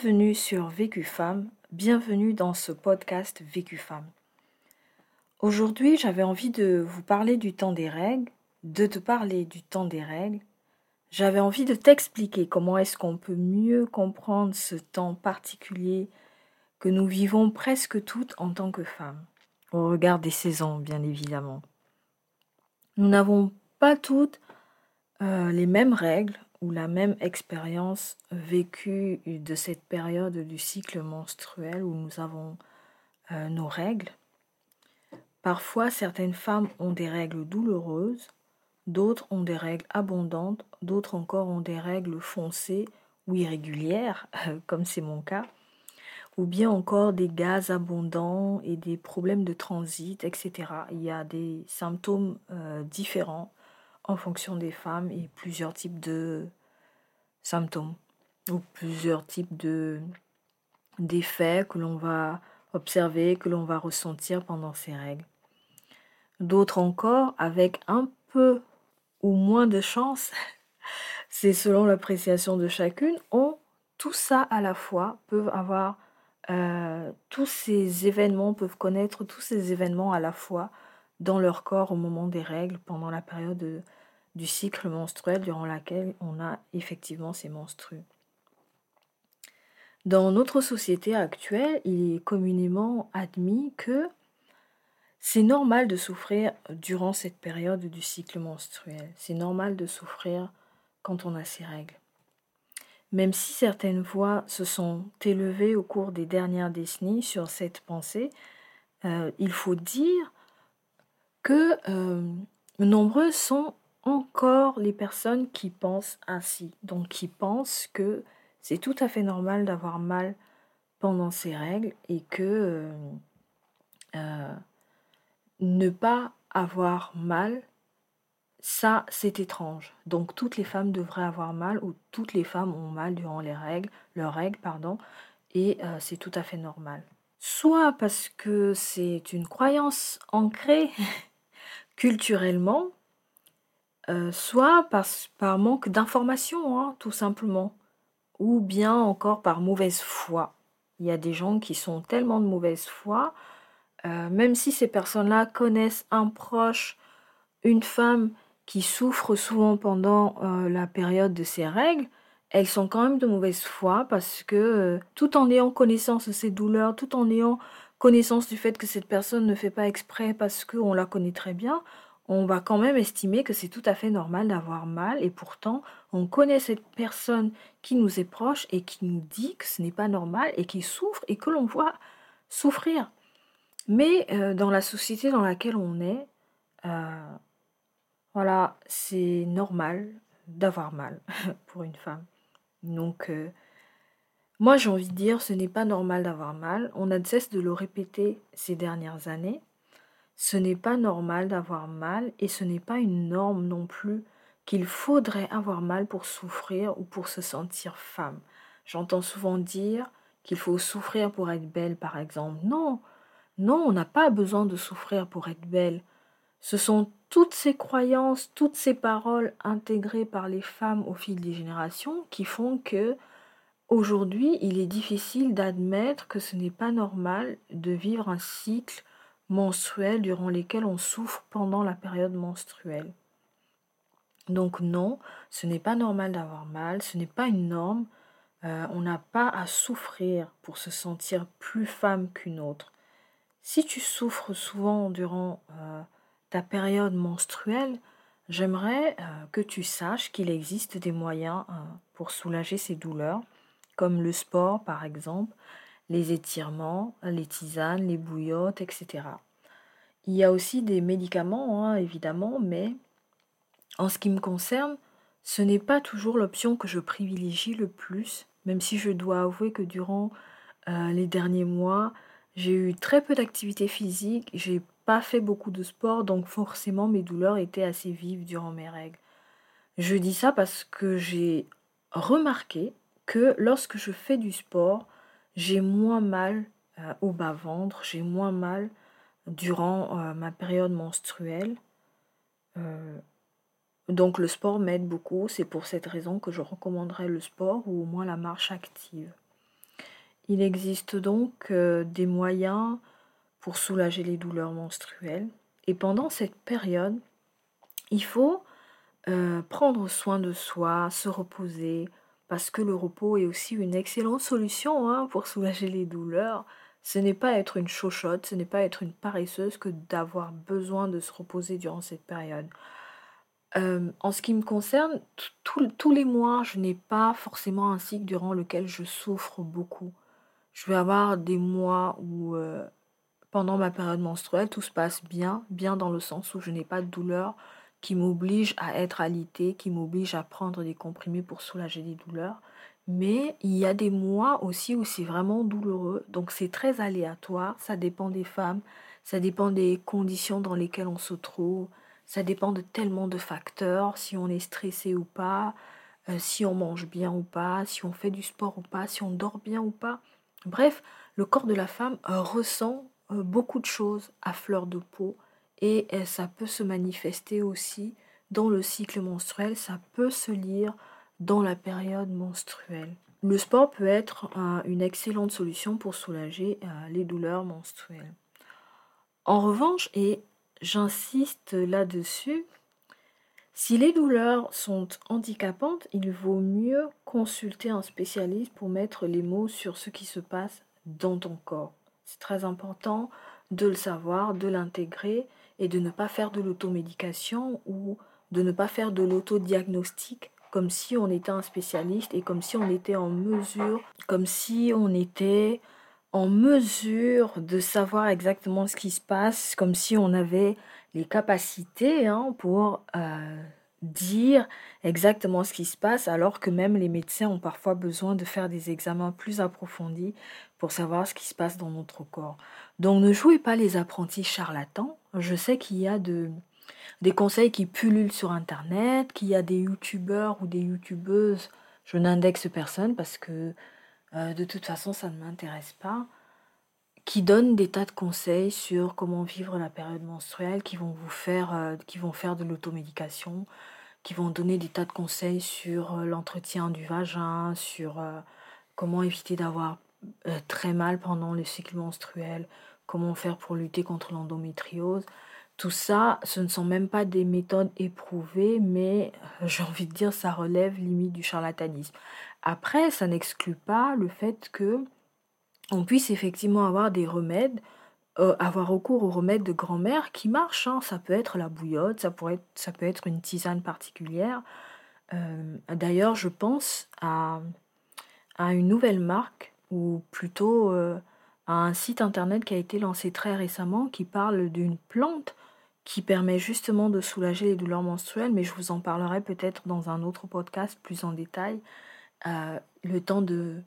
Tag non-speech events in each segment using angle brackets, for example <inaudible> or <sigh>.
Bienvenue sur Vécu Femme, bienvenue dans ce podcast Vécu Femme. Aujourd'hui, j'avais envie de vous parler du temps des règles, de te parler du temps des règles. J'avais envie de t'expliquer comment est-ce qu'on peut mieux comprendre ce temps particulier que nous vivons presque toutes en tant que femmes, au regard des saisons, bien évidemment. Nous n'avons pas toutes euh, les mêmes règles ou la même expérience vécue de cette période du cycle menstruel où nous avons euh, nos règles. Parfois, certaines femmes ont des règles douloureuses, d'autres ont des règles abondantes, d'autres encore ont des règles foncées ou irrégulières, <laughs> comme c'est mon cas, ou bien encore des gaz abondants et des problèmes de transit, etc. Il y a des symptômes euh, différents en fonction des femmes et plusieurs types de symptômes ou plusieurs types de d'effets que l'on va observer, que l'on va ressentir pendant ces règles. D'autres encore, avec un peu ou moins de chance, <laughs> c'est selon l'appréciation de chacune, ont tout ça à la fois, peuvent avoir euh, tous ces événements, peuvent connaître tous ces événements à la fois dans leur corps au moment des règles, pendant la période de, du cycle menstruel durant laquelle on a effectivement ces menstrues. Dans notre société actuelle, il est communément admis que c'est normal de souffrir durant cette période du cycle menstruel. C'est normal de souffrir quand on a ces règles. Même si certaines voix se sont élevées au cours des dernières décennies sur cette pensée, euh, il faut dire que euh, nombreuses sont encore les personnes qui pensent ainsi, donc qui pensent que c'est tout à fait normal d'avoir mal pendant ces règles et que euh, euh, ne pas avoir mal, ça c'est étrange. Donc toutes les femmes devraient avoir mal ou toutes les femmes ont mal durant les règles, leurs règles, pardon, et euh, c'est tout à fait normal. Soit parce que c'est une croyance ancrée <laughs> culturellement, euh, soit par, manque d'information, hein, tout simplement, ou bien encore par mauvaise foi. Il y a des gens qui sont tellement de mauvaise foi, euh, même si ces personnes-là connaissent un proche, une femme qui souffre souvent pendant euh, la période de ses règles, elles sont quand même de mauvaise foi parce que tout en ayant connaissance de ces douleurs, tout en ayant connaissance du fait que cette personne ne fait pas exprès parce qu'on la connaît très bien, on va quand même estimer que c'est tout à fait normal d'avoir mal et pourtant on connaît cette personne qui nous est proche et qui nous dit que ce n'est pas normal et qui souffre et que l'on voit souffrir. Mais euh, dans la société dans laquelle on est, euh, voilà, c'est normal d'avoir mal <laughs> pour une femme. Donc, euh, moi j'ai envie de dire, ce n'est pas normal d'avoir mal. On a de cesse de le répéter ces dernières années. Ce n'est pas normal d'avoir mal et ce n'est pas une norme non plus qu'il faudrait avoir mal pour souffrir ou pour se sentir femme. J'entends souvent dire qu'il faut souffrir pour être belle, par exemple. Non, non, on n'a pas besoin de souffrir pour être belle. Ce sont toutes ces croyances, toutes ces paroles intégrées par les femmes au fil des générations qui font que aujourd'hui, il est difficile d'admettre que ce n'est pas normal de vivre un cycle menstruelles durant lesquelles on souffre pendant la période menstruelle. Donc non, ce n'est pas normal d'avoir mal, ce n'est pas une norme. Euh, on n'a pas à souffrir pour se sentir plus femme qu'une autre. Si tu souffres souvent durant euh, ta période menstruelle, j'aimerais euh, que tu saches qu'il existe des moyens pour soulager ces douleurs, comme le sport par exemple, les étirements, les tisanes, les bouillottes, etc. Il y a aussi des médicaments, hein, évidemment, mais en ce qui me concerne, ce n'est pas toujours l'option que je privilégie le plus, même si je dois avouer que durant euh, les derniers mois, j'ai eu très peu d'activité physique, j'ai pas fait beaucoup de sport, donc forcément mes douleurs étaient assez vives durant mes règles. Je dis ça parce que j'ai remarqué que lorsque je fais du sport, j'ai moins mal euh, au bas-ventre, j'ai moins mal durant euh, ma période menstruelle. Euh, donc le sport m'aide beaucoup. C'est pour cette raison que je recommanderais le sport ou au moins la marche active. Il existe donc des moyens pour soulager les douleurs menstruelles. Et pendant cette période, il faut prendre soin de soi, se reposer, parce que le repos est aussi une excellente solution hein, pour soulager les douleurs. Ce n'est pas être une chochotte, ce n'est pas être une paresseuse que d'avoir besoin de se reposer durant cette période. Euh, en ce qui me concerne, tous les mois, je n'ai pas forcément un cycle durant lequel je souffre beaucoup. Je vais avoir des mois où, euh, pendant ma période menstruelle, tout se passe bien, bien dans le sens où je n'ai pas de douleur qui m'oblige à être alitée, qui m'oblige à prendre des comprimés pour soulager les douleurs. Mais il y a des mois aussi où c'est vraiment douloureux. Donc c'est très aléatoire, ça dépend des femmes, ça dépend des conditions dans lesquelles on se trouve, ça dépend de tellement de facteurs, si on est stressé ou pas, euh, si on mange bien ou pas, si on fait du sport ou pas, si on dort bien ou pas. Bref, le corps de la femme euh, ressent euh, beaucoup de choses à fleur de peau et ça peut se manifester aussi dans le cycle menstruel, ça peut se lire dans la période menstruelle. Le sport peut être une excellente solution pour soulager les douleurs menstruelles. En revanche, et j'insiste là-dessus. Si les douleurs sont handicapantes, il vaut mieux consulter un spécialiste pour mettre les mots sur ce qui se passe dans ton corps. C'est très important de le savoir, de l'intégrer et de ne pas faire de l'automédication ou de ne pas faire de l'autodiagnostic comme si on était un spécialiste et comme si on était en mesure, comme si on était en mesure de savoir exactement ce qui se passe, comme si on avait les capacités hein, pour euh, dire exactement ce qui se passe, alors que même les médecins ont parfois besoin de faire des examens plus approfondis pour savoir ce qui se passe dans notre corps. Donc ne jouez pas les apprentis charlatans. Je sais qu'il y a de, des conseils qui pullulent sur Internet, qu'il y a des youtubeurs ou des youtubeuses. Je n'indexe personne parce que euh, de toute façon ça ne m'intéresse pas, qui donnent des tas de conseils sur comment vivre la période menstruelle, qui vont vous faire, euh, qui vont faire de l'automédication, qui vont donner des tas de conseils sur euh, l'entretien du vagin, sur comment éviter d'avoir très mal pendant le cycle menstruel, comment faire pour lutter contre l'endométriose. Tout ça, ce ne sont même pas des méthodes éprouvées, mais j'ai envie de dire, ça relève limite du charlatanisme. Après, ça n'exclut pas le fait que on puisse effectivement avoir des remèdes, euh, avoir recours aux remèdes de grand-mère qui marchent. Hein. Ça peut être la bouillotte, ça, peut être une tisane particulière. Euh, d'ailleurs, je pense à, une nouvelle marque, ou plutôt euh, à un site internet qui a été lancé très récemment, qui parle d'une plante qui permet justement de soulager les douleurs menstruelles, mais je vous en parlerai peut-être dans un autre podcast plus en détail. Euh, le temps de,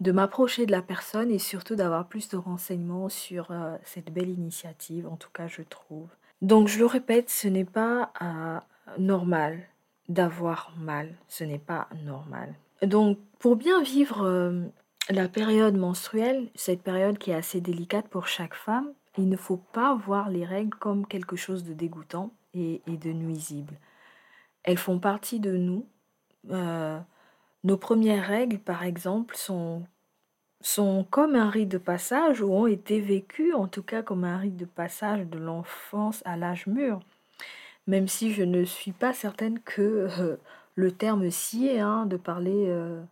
de m'approcher de la personne et surtout d'avoir plus de renseignements sur euh, cette belle initiative, en tout cas je trouve. Donc je le répète, ce n'est pas euh, normal d'avoir mal, ce n'est pas normal. Donc pour bien vivre la période menstruelle, cette période qui est assez délicate pour chaque femme, il ne faut pas voir les règles comme quelque chose de dégoûtant et, de nuisible. Elles font partie de nous. Nos premières règles, par exemple, sont, sont comme un rite de passage ou ont été vécues, en tout cas comme un rite de passage de l'enfance à l'âge mûr. Même si je ne suis pas certaine que euh, le terme s'y est, hein, de parler euh,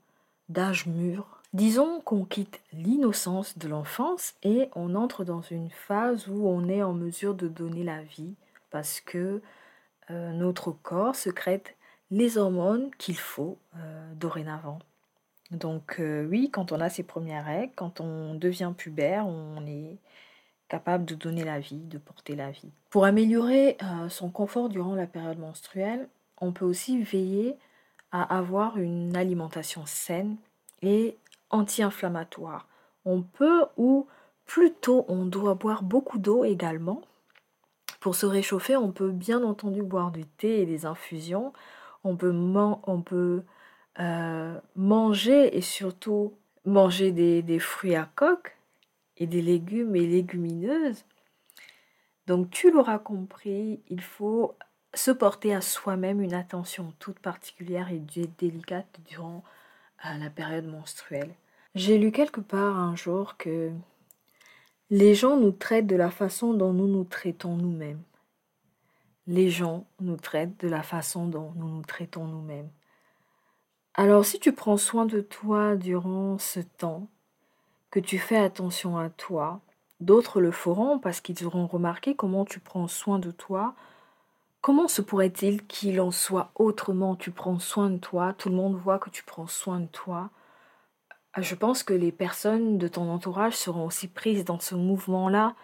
d'âge mûr. Disons qu'on quitte l'innocence de l'enfance et on entre dans une phase où on est en mesure de donner la vie parce que euh, notre corps secrète les hormones qu'il faut euh, dorénavant. Donc euh, oui, quand on a ses premières règles, quand on devient pubère, on est capable de donner la vie, de porter la vie. Pour améliorer son confort durant la période menstruelle, on peut aussi veiller à avoir une alimentation saine et anti-inflammatoire. On peut ou plutôt on doit boire beaucoup d'eau également. Pour se réchauffer, on peut bien entendu boire du thé et des infusions on peut, on peut euh, manger et surtout manger des, fruits à coque et des légumes et légumineuses. Donc tu l'auras compris, il faut se porter à soi-même une attention toute particulière et délicate durant euh, la période menstruelle. J'ai lu quelque part un jour que les gens nous traitent de la façon dont nous nous traitons nous-mêmes. Les gens nous traitent de la façon dont nous nous traitons nous-mêmes. Alors si tu prends soin de toi durant ce temps, que tu fais attention à toi, d'autres le feront parce qu'ils auront remarqué comment tu prends soin de toi. Comment se pourrait-il qu'il en soit autrement? Tu prends soin de toi, tout le monde voit que tu prends soin de toi. Je pense que les personnes de ton entourage seront aussi prises dans ce mouvement-là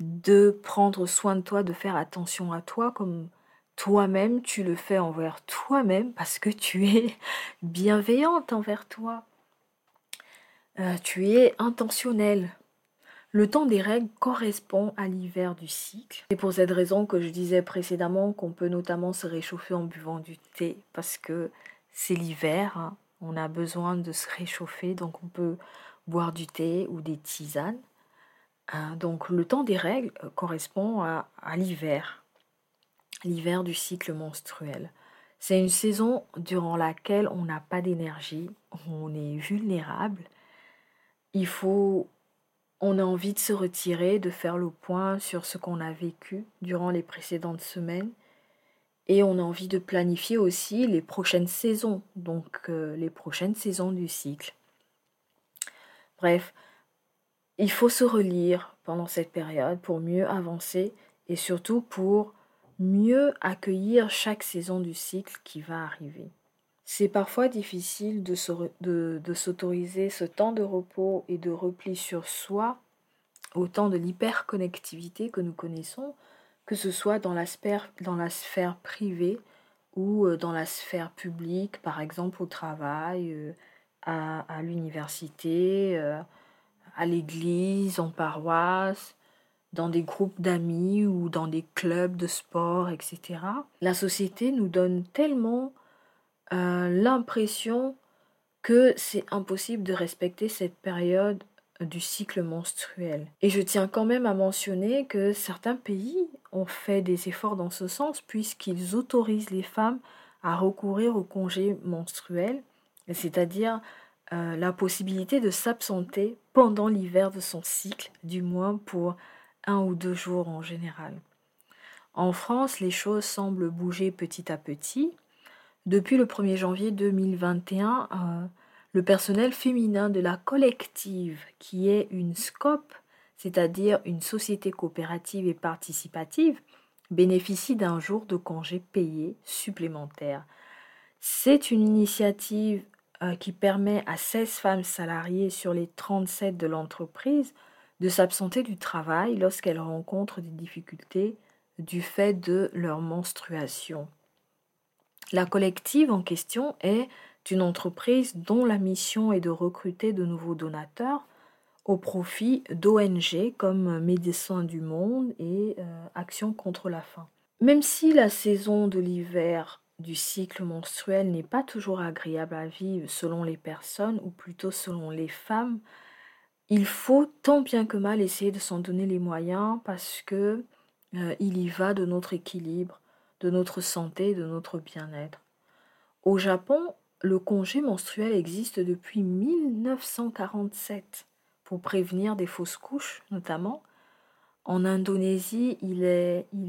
de prendre soin de toi, de faire attention à toi comme toi-même tu le fais envers toi-même parce que tu es <laughs> bienveillante envers toi. Euh, tu es intentionnel. Le temps des règles correspond à l'hiver du cycle. C'est pour cette raison que je disais précédemment qu'on peut notamment se réchauffer en buvant du thé parce que c'est l'hiver, hein. On a besoin de se réchauffer, donc on peut boire du thé ou des tisanes. Hein. donc le temps des règles euh, correspond à l'hiver, l'hiver du cycle menstruel. C'est une saison durant laquelle on n'a pas d'énergie, on est vulnérable il faut, on a envie de se retirer, de faire le point sur ce qu'on a vécu durant les précédentes semaines. Et on a envie de planifier aussi les prochaines saisons, donc euh, les prochaines saisons du cycle. Bref, il faut se relire pendant cette période pour mieux avancer et surtout pour mieux accueillir chaque saison du cycle qui va arriver. C'est parfois difficile de, s'autoriser ce temps de repos et de repli sur soi au temps de l'hyperconnectivité que nous connaissons, que ce soit dans la sphère, privée ou euh, dans la sphère publique, par exemple au travail, euh, à, l'université, euh, à l'église, en paroisse, dans des groupes d'amis ou dans des clubs de sport, etc. La société nous donne tellement l'impression que c'est impossible de respecter cette période du cycle menstruel. Et je tiens quand même à mentionner que certains pays ont fait des efforts dans ce sens puisqu'ils autorisent les femmes à recourir au congé menstruel, c'est-à-dire euh, la possibilité de s'absenter pendant l'hiver de son cycle, du moins pour un ou deux jours en général. En France, les choses semblent bouger petit à petit. Depuis le 1er janvier 2021, euh, le personnel féminin de la collective, qui est une SCOP, c'est-à-dire une société coopérative et participative, bénéficie d'un jour de congé payé supplémentaire. C'est une initiative euh, qui permet à 16 femmes salariées sur les 37 de l'entreprise de s'absenter du travail lorsqu'elles rencontrent des difficultés du fait de leur menstruation. La collective en question est une entreprise dont la mission est de recruter de nouveaux donateurs au profit d'ONG comme Médecins du Monde et euh, Action contre la faim. Même si la saison de l'hiver du cycle menstruel n'est pas toujours agréable à vivre selon les personnes ou plutôt selon les femmes, il faut tant bien que mal essayer de s'en donner les moyens parce que euh, il y va de notre équilibre, de notre santé, de notre bien-être. Au Japon, le congé menstruel existe depuis 1947 pour prévenir des fausses couches notamment. En Indonésie, il,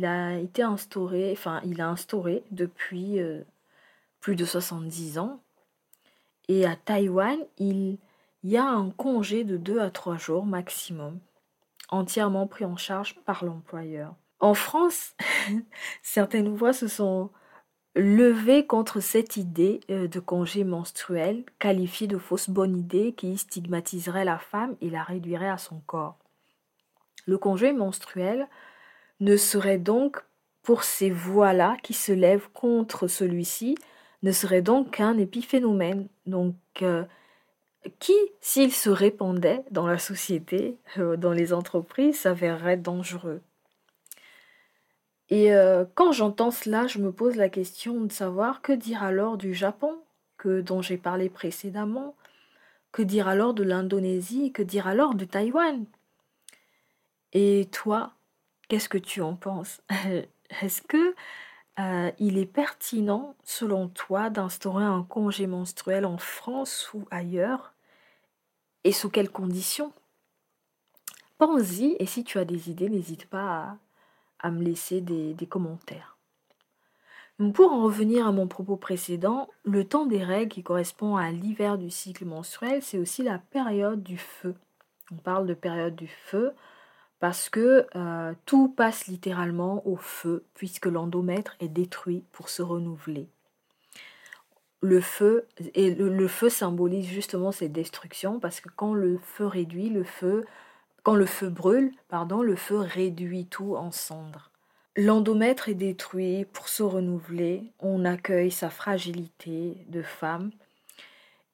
a été instauré depuis euh, plus de 70 ans. Et à Taïwan, il y a un congé de 2 à 3 jours maximum, entièrement pris en charge par l'employeur. En France, <laughs> certaines voix se sont levées contre cette idée euh, de congé menstruel, qualifiée de fausse bonne idée qui stigmatiserait la femme et la réduirait à son corps. Le congé menstruel ne serait donc, pour ces voix-là qui se lèvent contre celui-ci, ne serait donc qu'un épiphénomène, donc euh, qui, s'il se répandait dans la société, euh, dans les entreprises, s'avérerait dangereux? Et euh, quand j'entends cela, je me pose la question de savoir que dire alors du Japon, que dont j'ai parlé précédemment, que dire alors de l'Indonésie, que dire alors de Taïwan? Et toi, qu'est-ce que tu en penses? <laughs> Est-ce que euh, il est pertinent, selon toi, d'instaurer un congé menstruel en France ou ailleurs? Et sous quelles conditions? Pense-y et si tu as des idées, n'hésite pas à, me laisser des, commentaires. Pour en revenir à mon propos précédent, le temps des règles qui correspond à l'hiver du cycle menstruel, c'est aussi la période du feu. On parle de période du feu parce que euh, tout passe littéralement au feu puisque l'endomètre est détruit pour se renouveler. Le feu et le, feu symbolise justement cette destruction parce que quand le feu réduit, le feu quand le feu brûle, pardon, le feu réduit tout en cendres. L'endomètre est détruit pour se renouveler, on accueille sa fragilité de femme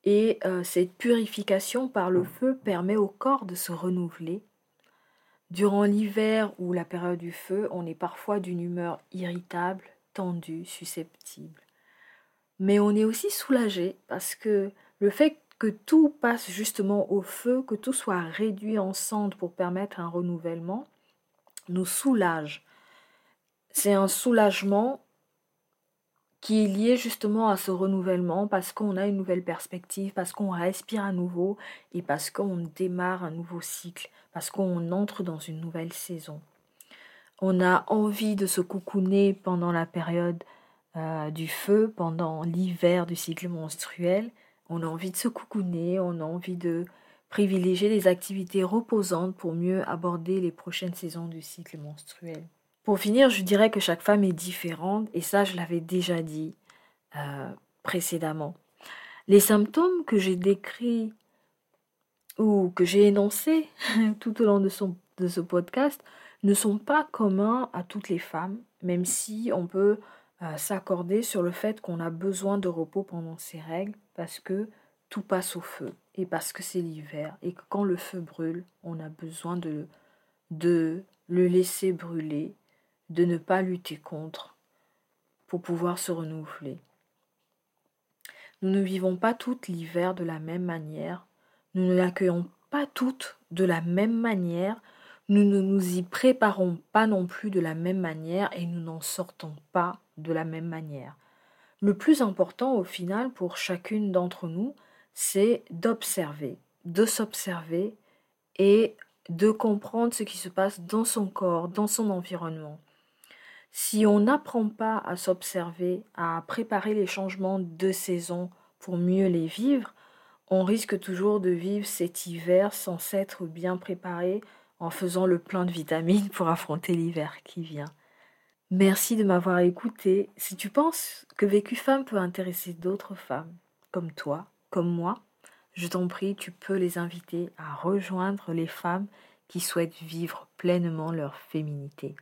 et euh, cette purification par le feu permet au corps de se renouveler. Durant l'hiver ou la période du feu, on est parfois d'une humeur irritable, tendue, susceptible. Mais on est aussi soulagé parce que le fait que tout passe justement au feu, que tout soit réduit en cendres pour permettre un renouvellement, nous soulage c'est un soulagement qui est lié justement à ce renouvellement parce qu'on a une nouvelle perspective, parce qu'on respire à nouveau et parce qu'on démarre un nouveau cycle, parce qu'on entre dans une nouvelle saison. On a envie de se coucouner pendant la période euh, du feu, pendant l'hiver du cycle menstruel. On a envie de se coucouner, on a envie de privilégier les activités reposantes pour mieux aborder les prochaines saisons du cycle menstruel. Pour finir, je dirais que chaque femme est différente et ça, je l'avais déjà dit euh, précédemment. Les symptômes que j'ai décrits ou que j'ai énoncés <laughs> tout au long de, de ce podcast ne sont pas communs à toutes les femmes, même si on peut s'accorder sur le fait qu'on a besoin de repos pendant ces règles parce que tout passe au feu et parce que c'est l'hiver et que quand le feu brûle, on a besoin de, de le laisser brûler de ne pas lutter contre pour pouvoir se renouveler. Nous ne vivons pas toutes l'hiver de la même manière, nous ne l'accueillons pas toutes de la même manière, nous ne nous y préparons pas non plus de la même manière et nous n'en sortons pas de la même manière. Le plus important au final pour chacune d'entre nous, c'est d'observer, de s'observer et de comprendre ce qui se passe dans son corps, dans son environnement. Si on n'apprend pas à s'observer, à préparer les changements de saison pour mieux les vivre, on risque toujours de vivre cet hiver sans s'être bien préparé en faisant le plein de vitamines pour affronter l'hiver qui vient. Merci de m'avoir écouté. Si tu penses que Vécu Femme peut intéresser d'autres femmes, comme toi, comme moi, je t'en prie, tu peux les inviter à rejoindre les femmes qui souhaitent vivre pleinement leur féminité.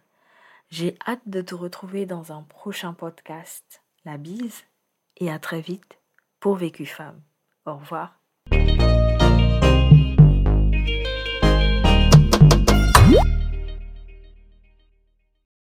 J'ai hâte de te retrouver dans un prochain podcast. La bise et à très vite pour Vécu Femme. Au revoir.